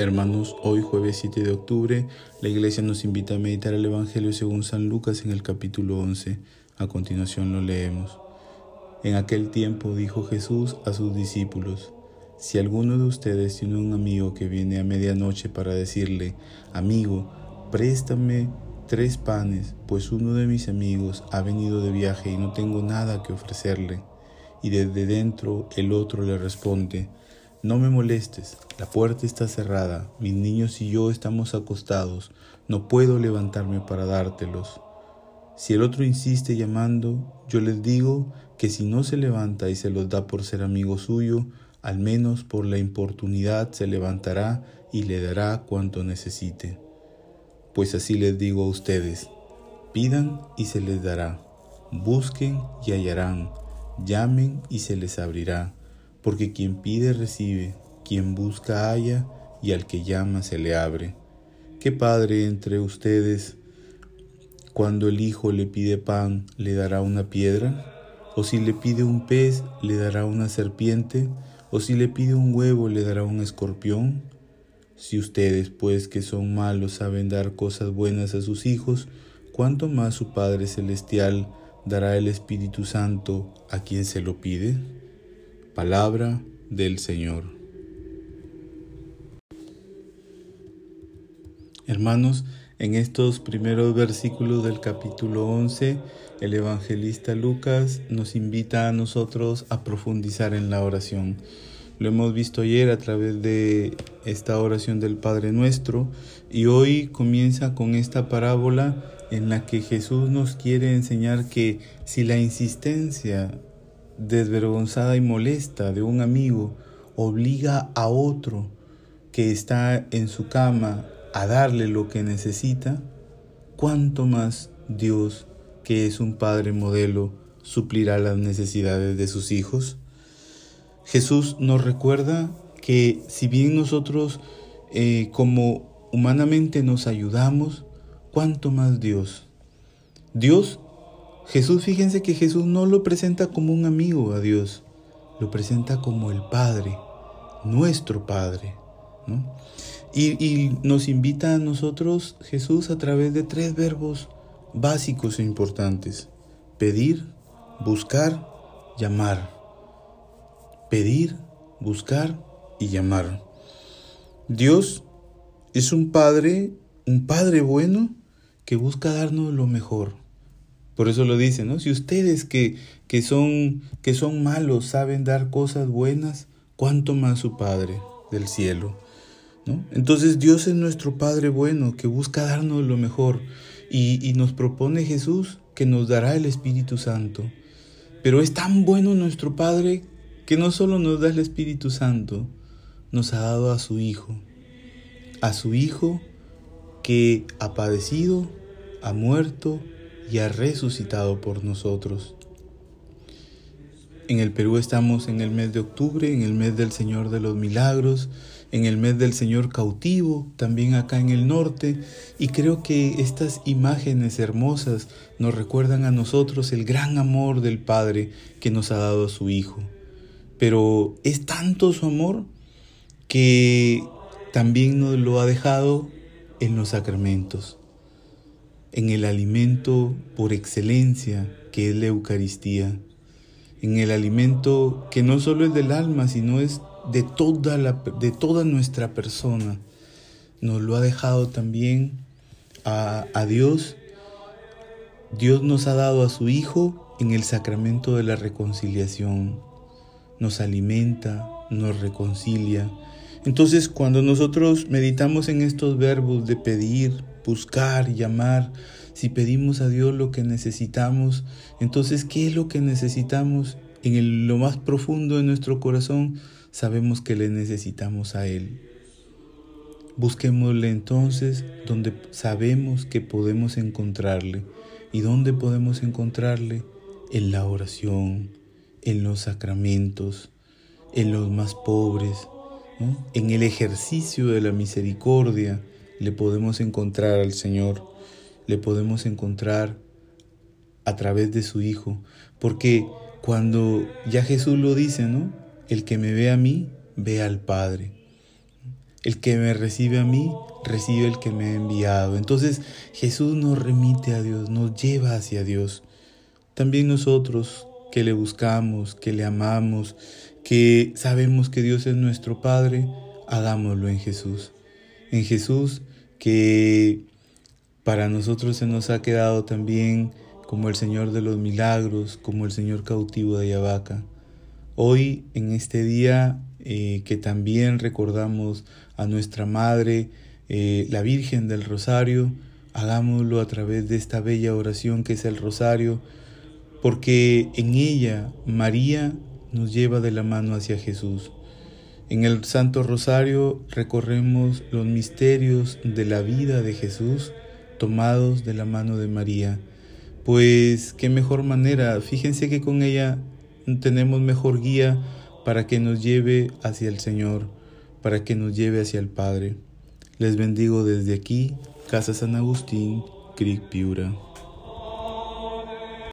Hermanos, hoy jueves 7 de octubre, la iglesia nos invita a meditar el Evangelio según San Lucas en el capítulo 11. A continuación lo leemos. En aquel tiempo dijo Jesús a sus discípulos, Si alguno de ustedes tiene un amigo que viene a medianoche para decirle, Amigo, préstame tres panes, pues uno de mis amigos ha venido de viaje y no tengo nada que ofrecerle. Y desde dentro el otro le responde, no me molestes, la puerta está cerrada, mis niños y yo estamos acostados, no puedo levantarme para dártelos. Si el otro insiste llamando, yo les digo que si no se levanta y se los da por ser amigo suyo, al menos por la importunidad se levantará y le dará cuanto necesite. Pues así les digo a ustedes, pidan y se les dará, busquen y hallarán, llamen y se les abrirá porque quien pide recibe, quien busca halla, y al que llama se le abre. ¿Qué padre entre ustedes, cuando el hijo le pide pan, le dará una piedra? ¿O si le pide un pez, le dará una serpiente? ¿O si le pide un huevo, le dará un escorpión? Si ustedes, pues, que son malos, saben dar cosas buenas a sus hijos, ¿cuánto más su Padre Celestial dará el Espíritu Santo a quien se lo pide? Palabra del Señor. Hermanos, en estos primeros versículos del capítulo 11, el evangelista Lucas nos invita a nosotros a profundizar en la oración. Lo hemos visto ayer a través de esta oración del Padre Nuestro y hoy comienza con esta parábola en la que Jesús nos quiere enseñar que si la insistencia desvergonzada y molesta de un amigo obliga a otro que está en su cama a darle lo que necesita, ¿cuánto más Dios, que es un Padre modelo, suplirá las necesidades de sus hijos? Jesús nos recuerda que si bien nosotros eh, como humanamente nos ayudamos, ¿cuánto más Dios? Dios Jesús, fíjense que Jesús no lo presenta como un amigo a Dios, lo presenta como el Padre, nuestro Padre. Y, y nos invita a nosotros Jesús a través de tres verbos básicos e importantes. Pedir, buscar, llamar. Pedir, buscar y llamar. Dios es un Padre, un Padre bueno que busca darnos lo mejor por eso lo dice, ¿no? Si ustedes que, que, son, que son malos saben dar cosas buenas, ¿cuánto más su Padre del cielo? ¿no? Entonces Dios es nuestro Padre bueno que busca darnos lo mejor y, y nos propone Jesús que nos dará el Espíritu Santo. Pero es tan bueno nuestro Padre que no solo nos da el Espíritu Santo, nos ha dado a su Hijo, a su Hijo que ha padecido, ha muerto, y ha resucitado por nosotros. En el Perú estamos en el mes de octubre, en el mes del Señor de los Milagros, en el mes del Señor cautivo, también acá en el norte, y creo que estas imágenes hermosas nos recuerdan a nosotros el gran amor del Padre que nos ha dado a su Hijo. Pero es tanto su amor que también nos lo ha dejado en los sacramentos en el alimento por excelencia que es la Eucaristía, en el alimento que no solo es del alma, sino es de toda, la, de toda nuestra persona. Nos lo ha dejado también a, a Dios. Dios nos ha dado a su Hijo en el sacramento de la reconciliación. Nos alimenta, nos reconcilia. Entonces cuando nosotros meditamos en estos verbos de pedir, buscar, llamar, si pedimos a Dios lo que necesitamos, entonces, ¿qué es lo que necesitamos? En lo más profundo de nuestro corazón sabemos que le necesitamos a Él. Busquémosle entonces donde sabemos que podemos encontrarle. ¿Y dónde podemos encontrarle? En la oración, en los sacramentos, en los más pobres, en el ejercicio de la misericordia, le podemos encontrar al Señor, le podemos encontrar a través de su Hijo, porque cuando ya Jesús lo dice, ¿no? El que me ve a mí, ve al Padre. El que me recibe a mí, recibe el que me ha enviado. Entonces Jesús nos remite a Dios, nos lleva hacia Dios. También nosotros que le buscamos, que le amamos, que sabemos que Dios es nuestro Padre, hagámoslo en Jesús. En Jesús que para nosotros se nos ha quedado también como el Señor de los milagros, como el Señor cautivo de Ayabaca. Hoy, en este día eh, que también recordamos a nuestra Madre, eh, la Virgen del Rosario, hagámoslo a través de esta bella oración que es el Rosario, porque en ella María nos lleva de la mano hacia Jesús. En el Santo Rosario recorremos los misterios de la vida de Jesús tomados de la mano de María. Pues qué mejor manera, fíjense que con ella tenemos mejor guía para que nos lleve hacia el Señor, para que nos lleve hacia el Padre. Les bendigo desde aquí, Casa San Agustín, Cric Piura.